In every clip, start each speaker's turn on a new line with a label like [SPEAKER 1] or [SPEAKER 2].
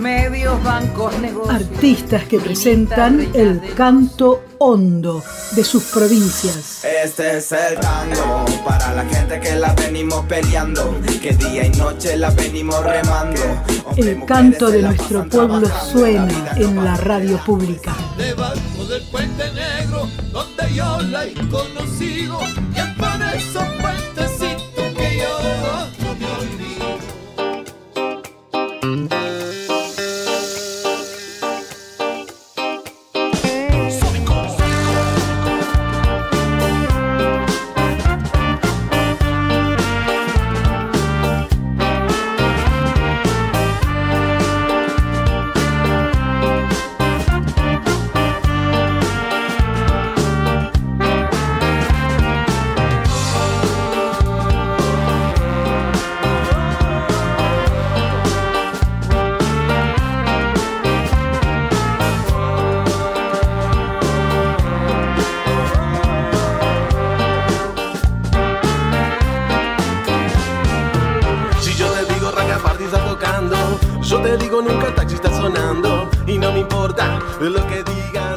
[SPEAKER 1] medios, bancos, negocios.
[SPEAKER 2] Artistas que presentan el canto hondo de sus provincias.
[SPEAKER 3] Este es el tango para la gente que la venimos peleando, que día y noche la venimos remando.
[SPEAKER 2] El canto de nuestro pueblo suena en la radio pública.
[SPEAKER 4] Debajo del puente negro, donde yo la he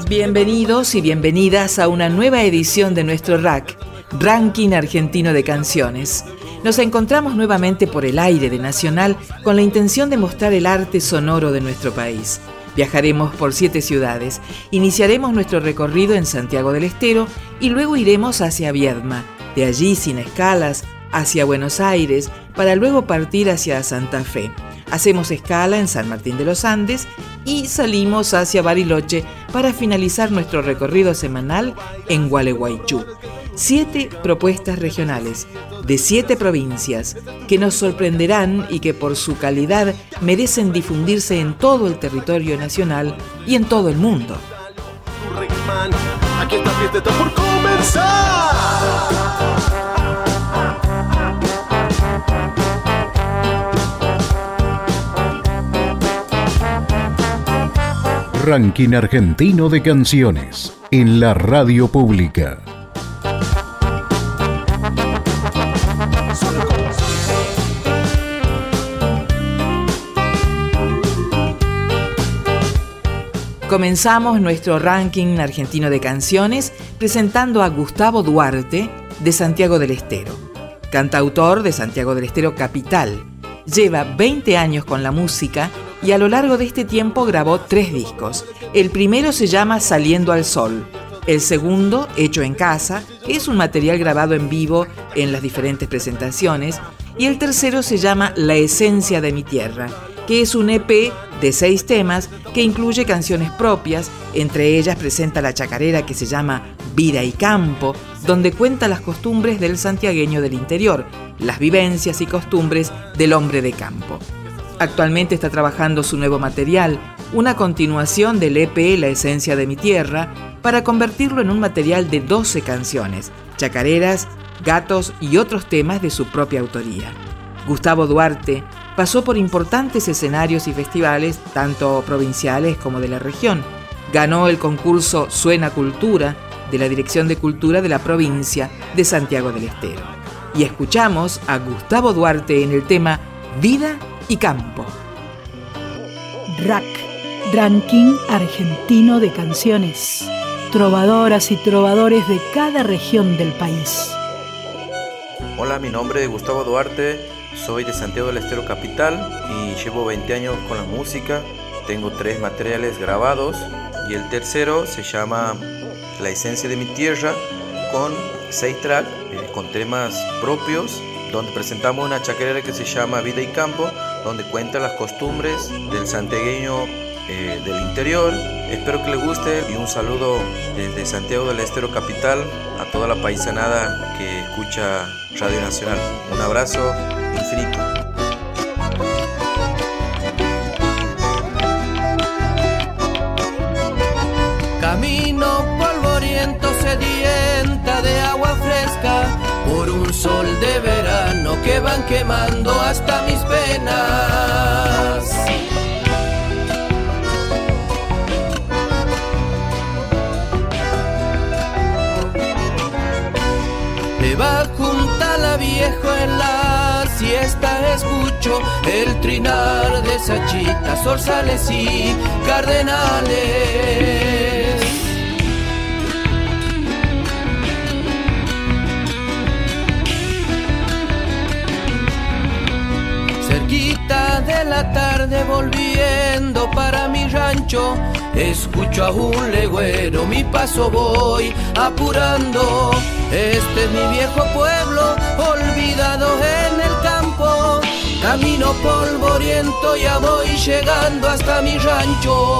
[SPEAKER 5] Bienvenidos y bienvenidas a una nueva edición de nuestro RAC, Ranking Argentino de Canciones. Nos encontramos nuevamente por el aire de Nacional con la intención de mostrar el arte sonoro de nuestro país. Viajaremos por siete ciudades, iniciaremos nuestro recorrido en Santiago del Estero y luego iremos hacia Viedma, de allí sin escalas hacia Buenos Aires para luego partir hacia Santa Fe. Hacemos escala en San Martín de los Andes y salimos hacia Bariloche para finalizar nuestro recorrido semanal en Gualeguaychú. Siete propuestas regionales de siete provincias que nos sorprenderán y que por su calidad merecen difundirse en todo el territorio nacional y en todo el mundo. Aquí por comenzar.
[SPEAKER 6] Ranking Argentino de Canciones en la radio pública.
[SPEAKER 5] Comenzamos nuestro ranking argentino de canciones presentando a Gustavo Duarte de Santiago del Estero, cantautor de Santiago del Estero Capital. Lleva 20 años con la música y a lo largo de este tiempo grabó tres discos. El primero se llama Saliendo al Sol, el segundo, Hecho en Casa, es un material grabado en vivo en las diferentes presentaciones, y el tercero se llama La Esencia de mi Tierra, que es un EP de seis temas que incluye canciones propias, entre ellas presenta la chacarera que se llama Vida y Campo, donde cuenta las costumbres del santiagueño del interior, las vivencias y costumbres del hombre de campo. Actualmente está trabajando su nuevo material, una continuación del EP La Esencia de mi Tierra, para convertirlo en un material de 12 canciones, chacareras, gatos y otros temas de su propia autoría. Gustavo Duarte pasó por importantes escenarios y festivales, tanto provinciales como de la región. Ganó el concurso Suena Cultura de la Dirección de Cultura de la provincia de Santiago del Estero. Y escuchamos a Gustavo Duarte en el tema Vida y campo.
[SPEAKER 2] RAC, Ranking Argentino de Canciones. Trovadoras y trovadores de cada región del país.
[SPEAKER 7] Hola, mi nombre es Gustavo Duarte, soy de Santiago del Estero Capital y llevo 20 años con la música. Tengo tres materiales grabados y el tercero se llama La esencia de mi tierra con seis tracks eh, con temas propios donde presentamos una chacarera que se llama Vida y Campo, donde cuenta las costumbres del santiagueño eh, del interior. Espero que les guste y un saludo desde Santiago del Estero Capital a toda la paisanada que escucha Radio Nacional. Un abrazo infinito.
[SPEAKER 8] Van quemando hasta mis penas. Me va junta la viejo en la siesta, escucho el trinar de sachitas, orzales y cardenales. De la tarde volviendo para mi rancho, escucho a un legüero, mi paso voy apurando. Este es mi viejo pueblo, olvidado en el campo. Camino polvoriento, ya voy llegando hasta mi rancho.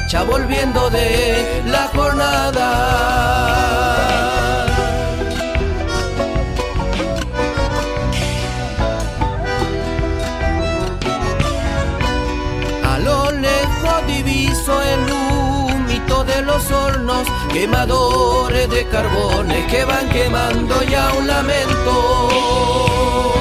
[SPEAKER 8] Con el hacha volviendo de la jornada. A lo lejos diviso el humito de los hornos, quemadores de carbones que van quemando ya un lamento.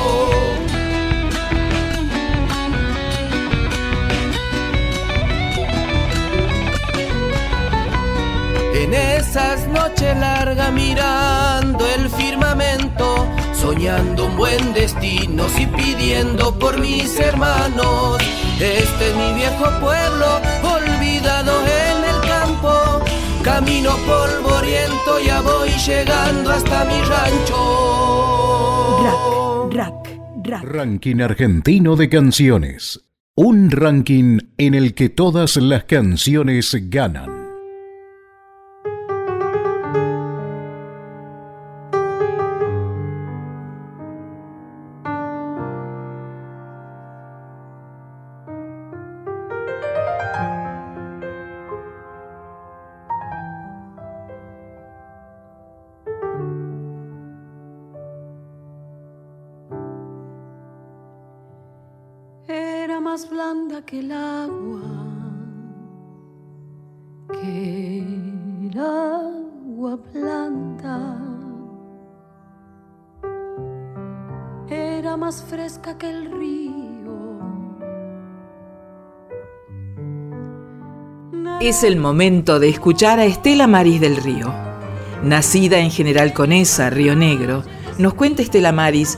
[SPEAKER 8] En esas noches largas mirando el firmamento, soñando un buen destino y pidiendo por mis hermanos. Este es mi viejo pueblo, olvidado en el campo. Camino polvoriento, ya voy llegando hasta mi rancho.
[SPEAKER 6] Rack, rack, Ranking argentino de canciones. Un ranking en el que todas las canciones ganan.
[SPEAKER 9] Que el agua, que el agua planta era más fresca que el río.
[SPEAKER 5] Es el momento de escuchar a Estela Maris del Río. Nacida en General Conesa, Río Negro, nos cuenta Estela Maris,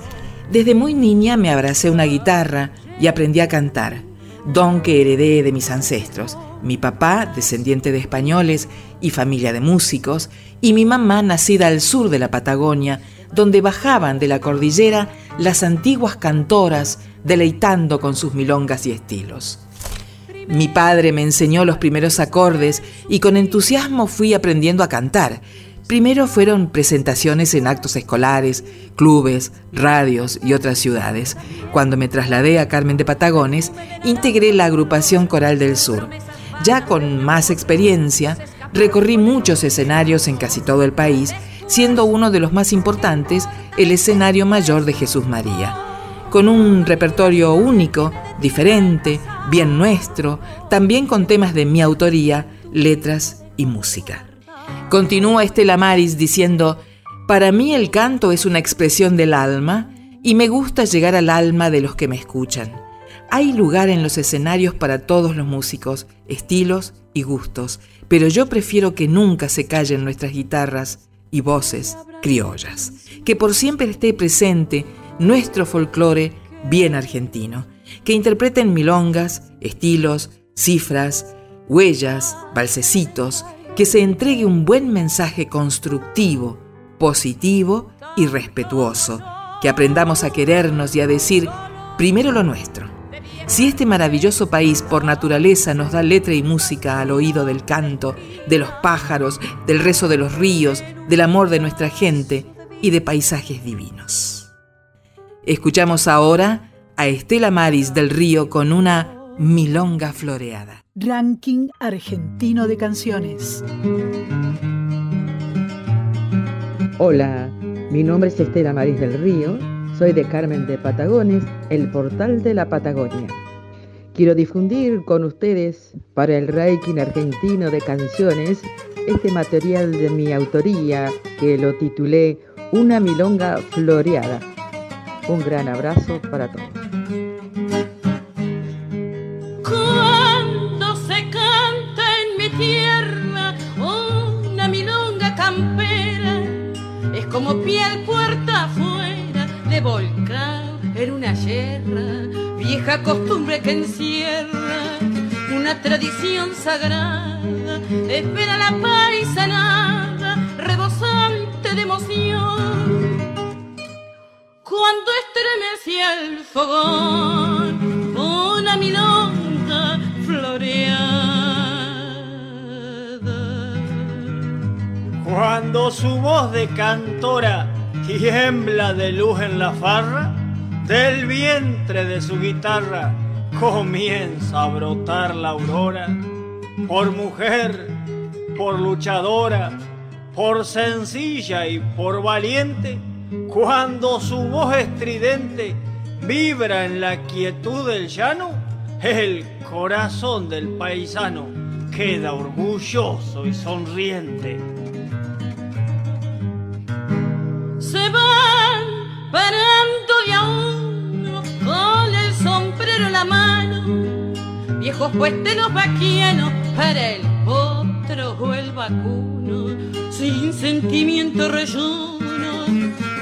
[SPEAKER 5] desde muy niña me abracé una guitarra y aprendí a cantar don que heredé de mis ancestros, mi papá, descendiente de españoles y familia de músicos, y mi mamá, nacida al sur de la Patagonia, donde bajaban de la cordillera las antiguas cantoras, deleitando con sus milongas y estilos. Mi padre me enseñó los primeros acordes y con entusiasmo fui aprendiendo a cantar, Primero fueron presentaciones en actos escolares, clubes, radios y otras ciudades. Cuando me trasladé a Carmen de Patagones, integré la agrupación Coral del Sur. Ya con más experiencia, recorrí muchos escenarios en casi todo el país, siendo uno de los más importantes el escenario mayor de Jesús María. Con un repertorio único, diferente, bien nuestro, también con temas de mi autoría, letras y música. Continúa Estela Maris diciendo, para mí el canto es una expresión del alma y me gusta llegar al alma de los que me escuchan. Hay lugar en los escenarios para todos los músicos, estilos y gustos, pero yo prefiero que nunca se callen nuestras guitarras y voces criollas, que por siempre esté presente nuestro folclore bien argentino, que interpreten milongas, estilos, cifras, huellas, balsecitos, que se entregue un buen mensaje constructivo, positivo y respetuoso, que aprendamos a querernos y a decir primero lo nuestro. Si este maravilloso país por naturaleza nos da letra y música al oído del canto, de los pájaros, del rezo de los ríos, del amor de nuestra gente y de paisajes divinos. Escuchamos ahora a Estela Maris del Río con una milonga floreada.
[SPEAKER 2] Ranking argentino de canciones.
[SPEAKER 10] Hola, mi nombre es Estela Maris del Río, soy de Carmen de Patagones, el portal de la Patagonia. Quiero difundir con ustedes para el ranking argentino de canciones este material de mi autoría que lo titulé Una milonga floreada. Un gran abrazo para todos.
[SPEAKER 11] Piel puerta afuera de volcán en una yerra, vieja costumbre que encierra una tradición sagrada, espera la paisanada, rebosante de emoción. Cuando estremecía el fogón, una milonga
[SPEAKER 12] Cuando su voz de cantora tiembla de luz en la farra, del vientre de su guitarra comienza a brotar la aurora. Por mujer, por luchadora, por sencilla y por valiente, cuando su voz estridente vibra en la quietud del llano, el corazón del paisano queda orgulloso y sonriente.
[SPEAKER 11] Parando de a uno con el sombrero en la mano, viejos puesteros vaquienos para el potro o el vacuno, sin sentimiento reyuno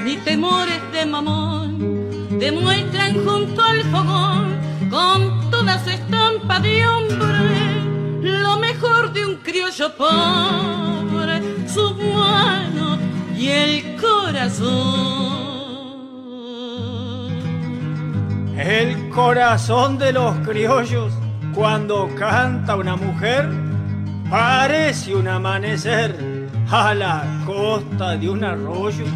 [SPEAKER 11] ni temores de mamón, demuestran junto al fogón con toda su estampa de hombre lo mejor de un criollo pobre, su mano y el corazón.
[SPEAKER 12] El corazón de los criollos cuando canta una mujer parece un amanecer a la costa de un arroyo.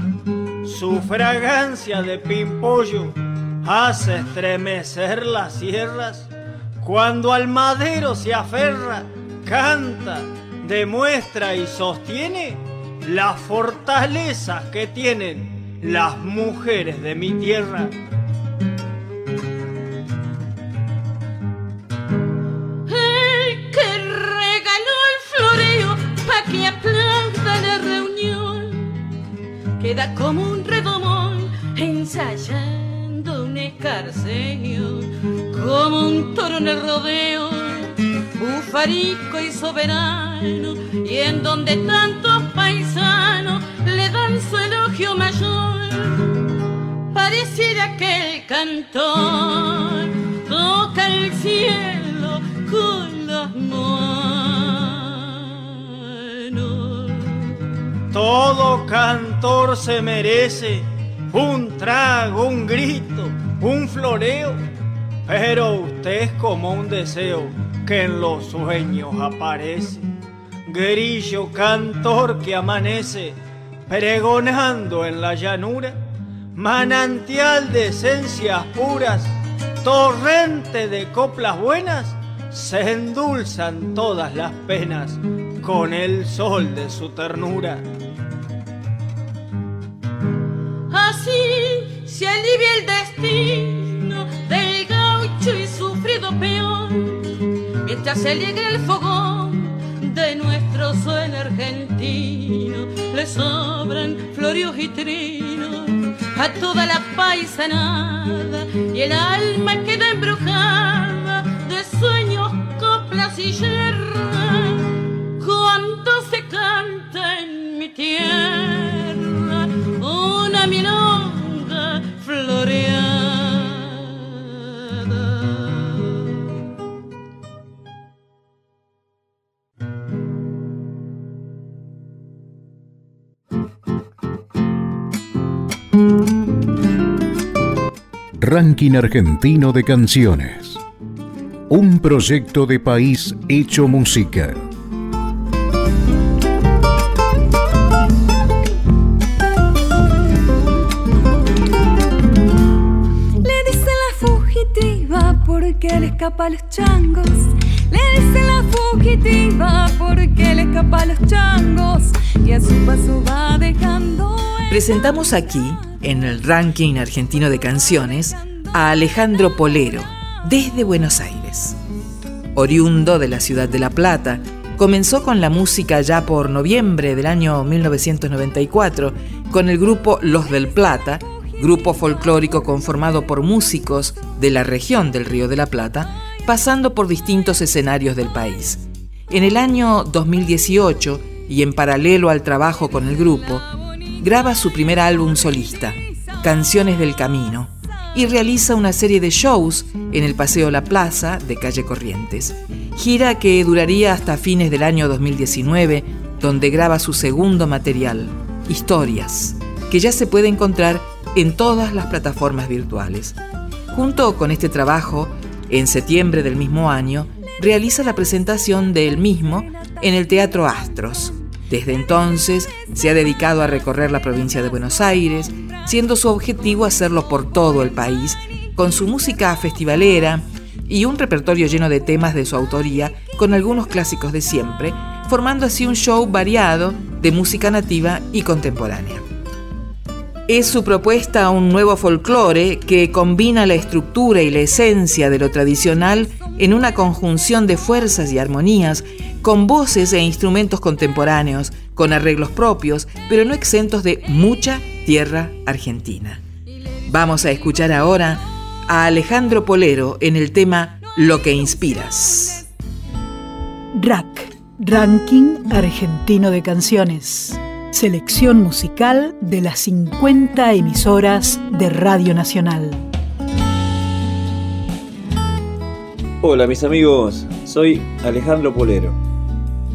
[SPEAKER 12] Su fragancia de pimpollo hace estremecer las sierras. Cuando al madero se aferra, canta, demuestra y sostiene las fortalezas que tienen las mujeres de mi tierra.
[SPEAKER 11] Como un redomón ensayando un escarcenio como un toro en el rodeo bufarico y soberano y en donde tantos paisanos le dan su elogio mayor. Pareciera que el cantor toca el cielo
[SPEAKER 12] Todo cantor se merece un trago, un grito, un floreo, pero usted es como un deseo que en los sueños aparece. Grillo cantor que amanece pregonando en la llanura, manantial de esencias puras, torrente de coplas buenas, se endulzan todas las penas con el sol de su ternura.
[SPEAKER 11] Se alivia el destino del gaucho y sufrido peón, mientras se alegra el fogón de nuestro suelo argentino. Le sobran florios y trinos a toda la paisanada y el alma queda embrujada de sueños, coplas y yerra cuando se canta en mi tierra una milonga
[SPEAKER 6] Ranking Argentino de Canciones. Un proyecto de país hecho música.
[SPEAKER 9] Le dicen la fugitiva porque le escapa a los changos. Le dicen la fugitiva porque le escapa a los changos. Y a su paso va dejando
[SPEAKER 5] Presentamos aquí, en el ranking argentino de canciones, a Alejandro Polero, desde Buenos Aires. Oriundo de la ciudad de La Plata, comenzó con la música ya por noviembre del año 1994 con el grupo Los del Plata, grupo folclórico conformado por músicos de la región del Río de la Plata, pasando por distintos escenarios del país. En el año 2018, y en paralelo al trabajo con el grupo, graba su primer álbum solista, Canciones del Camino, y realiza una serie de shows en el Paseo La Plaza de Calle Corrientes. Gira que duraría hasta fines del año 2019, donde graba su segundo material, Historias, que ya se puede encontrar en todas las plataformas virtuales. Junto con este trabajo, en septiembre del mismo año, realiza la presentación del mismo en el Teatro Astros. Desde entonces se ha dedicado a recorrer la provincia de Buenos Aires, siendo su objetivo hacerlo por todo el país, con su música festivalera y un repertorio lleno de temas de su autoría, con algunos clásicos de siempre, formando así un show variado de música nativa y contemporánea. Es su propuesta un nuevo folclore que combina la estructura y la esencia de lo tradicional en una conjunción de fuerzas y armonías, con voces e instrumentos contemporáneos, con arreglos propios, pero no exentos de mucha tierra argentina. Vamos a escuchar ahora a Alejandro Polero en el tema Lo que inspiras.
[SPEAKER 2] RAC, Ranking Argentino de Canciones. Selección musical de las 50 emisoras de Radio Nacional.
[SPEAKER 13] Hola mis amigos, soy Alejandro Polero,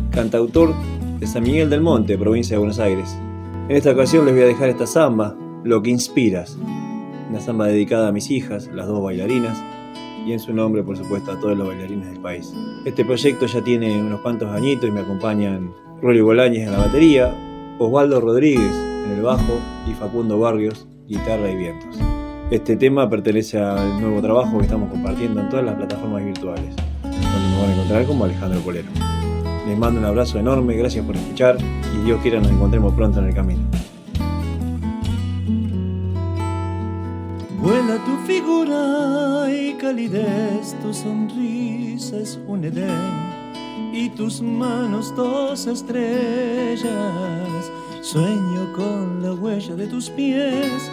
[SPEAKER 13] cantautor de San Miguel del Monte, provincia de Buenos Aires. En esta ocasión les voy a dejar esta samba, Lo que inspiras, una samba dedicada a mis hijas, las dos bailarinas, y en su nombre por supuesto a todos los bailarines del país. Este proyecto ya tiene unos cuantos añitos y me acompañan Rolly Bolañez en la batería, Osvaldo Rodríguez en el bajo y Facundo Barrios, guitarra y vientos. Este tema pertenece al nuevo trabajo que estamos compartiendo en todas las plataformas virtuales, donde me van a encontrar como Alejandro Polero. Les mando un abrazo enorme, gracias por escuchar y Dios quiera nos encontremos pronto en el camino.
[SPEAKER 14] Vuela tu figura y calidez, tu sonrisa es un edén y tus manos dos estrellas. Sueño con la huella de tus pies,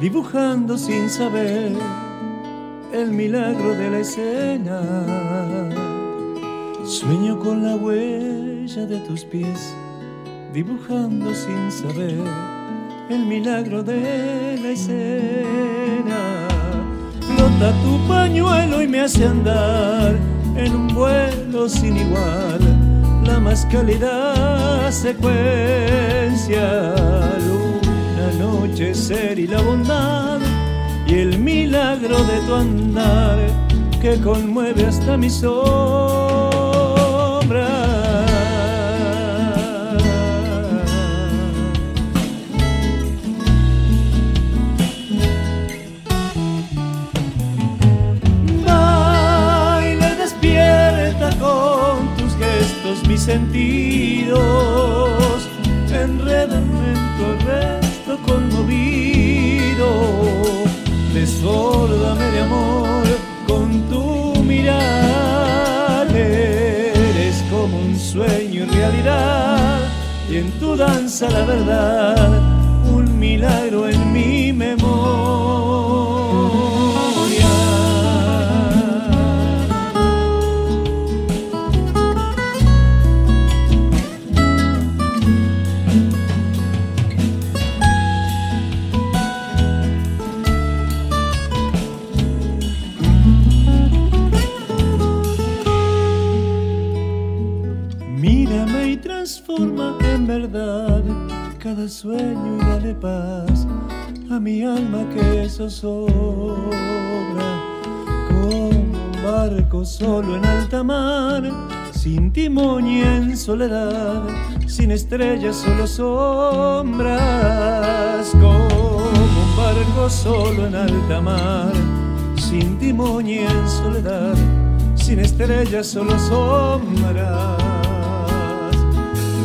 [SPEAKER 14] dibujando sin saber el milagro de la escena. Sueño con la huella de tus pies, dibujando sin saber el milagro de la escena. Flota tu pañuelo y me hace andar en un vuelo sin igual, la más cálida secuencia, noche, ser y la bondad, y el milagro de tu andar que conmueve hasta mi sombra. mis sentidos, enredame en tu conmovido, desbórdame de amor con tu mirar, eres como un sueño en realidad y en tu danza la verdad, un milagro en mi memoria. Cada sueño y dale paz a mi alma que zozobra como un barco solo en alta mar, sin timón y en soledad, sin estrellas, solo sombras, como un barco solo en alta mar, sin timón y en soledad, sin estrellas, solo sombras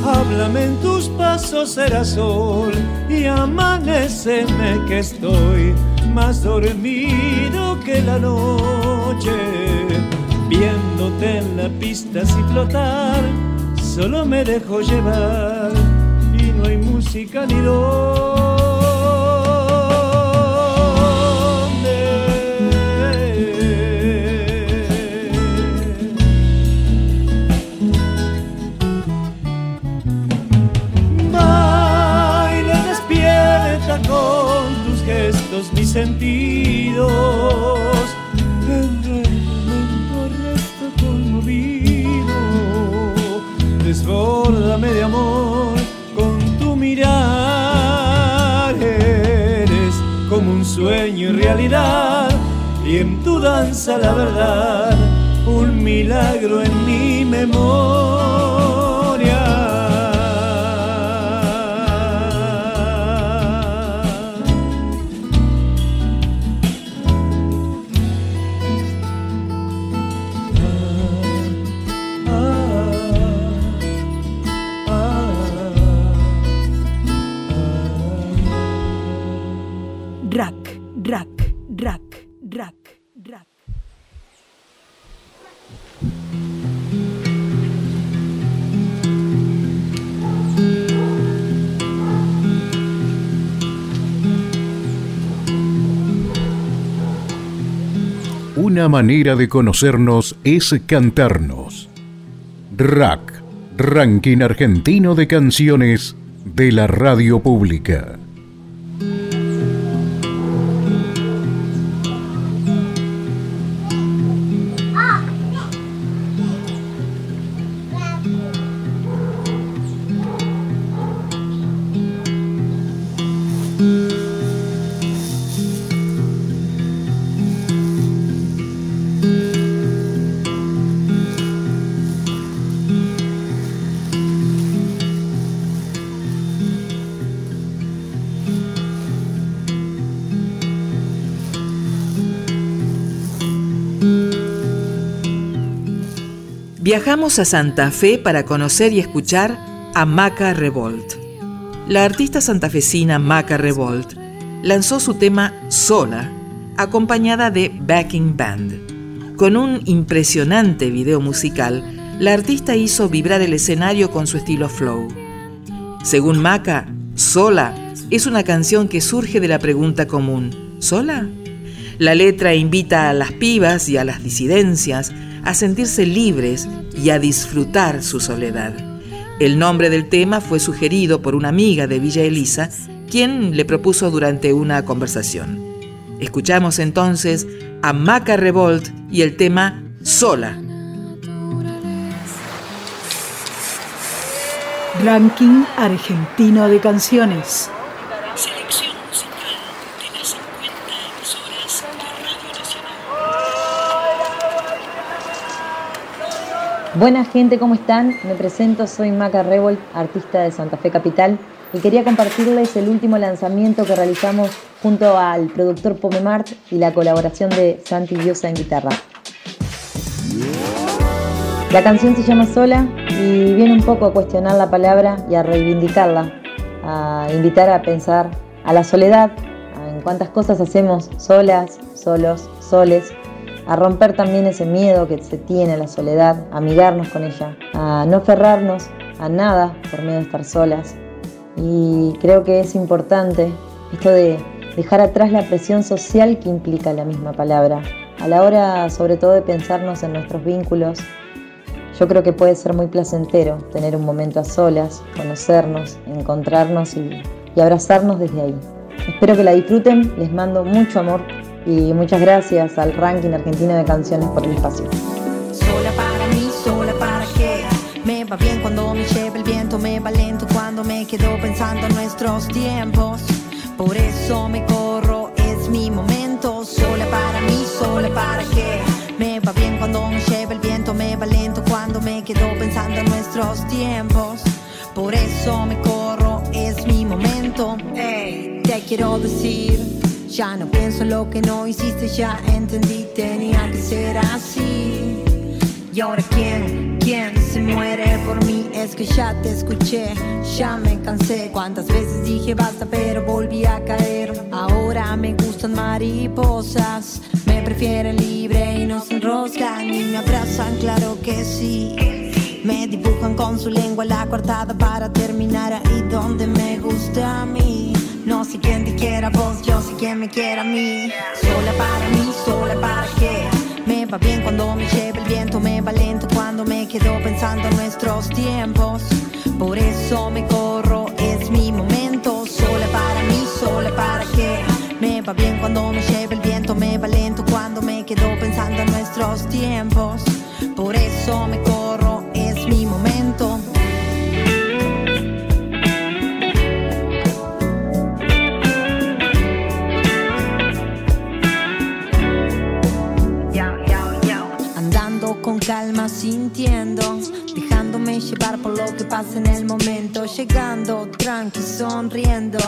[SPEAKER 14] Háblame en tus pasos, será sol y amaneceme que estoy más dormido que la noche. Viéndote en la pista sin flotar, solo me dejo llevar y no hay música ni dolor. Sentidos. En resto conmovido, desbórdame de amor con tu mirar. Eres como un sueño y realidad, y en tu danza la verdad, un milagro en mi memoria.
[SPEAKER 6] Manera de conocernos es cantarnos. RAC, Ranking Argentino de Canciones de la Radio Pública.
[SPEAKER 5] Viajamos a Santa Fe para conocer y escuchar a Maca Revolt. La artista santafesina Maca Revolt lanzó su tema Sola, acompañada de Backing Band. Con un impresionante video musical, la artista hizo vibrar el escenario con su estilo flow. Según Maca, Sola es una canción que surge de la pregunta común, ¿sola? La letra invita a las pibas y a las disidencias a sentirse libres y a disfrutar su soledad. El nombre del tema fue sugerido por una amiga de Villa Elisa, quien le propuso durante una conversación. Escuchamos entonces a Maca Revolt y el tema Sola.
[SPEAKER 2] Ranking argentino de canciones.
[SPEAKER 15] Buena gente, ¿cómo están? Me presento, soy Maca Revolt, artista de Santa Fe Capital, y quería compartirles el último lanzamiento que realizamos junto al productor Pomemart y la colaboración de Santi Diosa en guitarra. La canción se llama Sola y viene un poco a cuestionar la palabra y a reivindicarla, a invitar a pensar a la soledad, en cuántas cosas hacemos solas, solos, soles, a romper también ese miedo que se tiene a la soledad, a amigarnos con ella, a no aferrarnos a nada por miedo a estar solas. Y creo que es importante esto de dejar atrás la presión social que implica la misma palabra. A la hora sobre todo de pensarnos en nuestros vínculos, yo creo que puede ser muy placentero tener un momento a solas, conocernos, encontrarnos y, y abrazarnos desde ahí. Espero que la disfruten, les mando mucho amor y muchas gracias al ranking argentino de canciones por el espacio.
[SPEAKER 16] Sola para mí, sola para qué. Me va bien cuando me lleva el viento, me va lento cuando me quedo pensando en nuestros tiempos. Por eso me corro, es mi momento. Sola para mí, sola para qué. Me va bien cuando me lleva el viento, me va lento cuando me quedo pensando en nuestros tiempos. Por eso me corro, es mi momento. te quiero decir ya no pienso lo que no hiciste, ya entendí, tenía que ser así. Y ahora quién quien se muere por mí es que ya te escuché, ya me cansé. Cuántas veces dije basta, pero volví a caer. Ahora me gustan mariposas, me prefieren libre y no se enroscan y me abrazan, claro que sí. Me dibujan con su lengua la coartada para terminar ahí donde me gusta a mí. No sé quién te quiera vos, yo sé quién me quiera a mí. Sola para mí, sola para qué. Me va bien cuando me lleva el viento, me va lento cuando me quedo pensando en nuestros tiempos. Por eso me corro, es mi momento. Sola para mí, sola para qué. Me va bien cuando me lleva el viento, me va lento cuando me quedo pensando en nuestros tiempos. Pasa en el momento, llegando tranqui, sonriendo.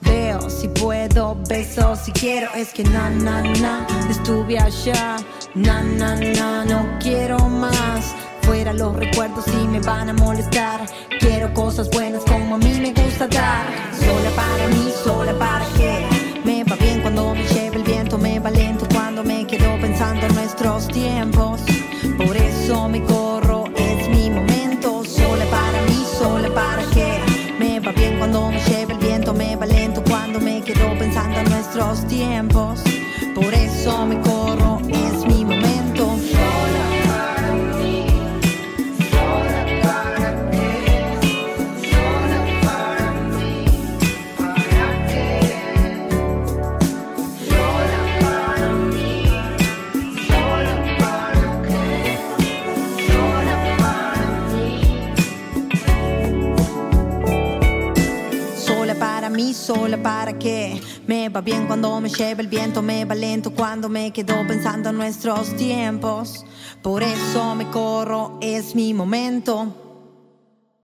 [SPEAKER 16] Veo si puedo, beso si quiero, es que na na na, estuve allá, na na na, no quiero más. Fuera los recuerdos y me van a molestar. Quiero cosas buenas como a mí me gusta dar. Sola para mí, sola para qué. Me va bien cuando me lleva el viento, me va lento cuando me quedo pensando en nuestros tiempos. Por eso me para qué. Me va bien cuando me lleva el viento, me va lento cuando me quedo pensando en nuestros tiempos. Por eso me corro, es mi momento.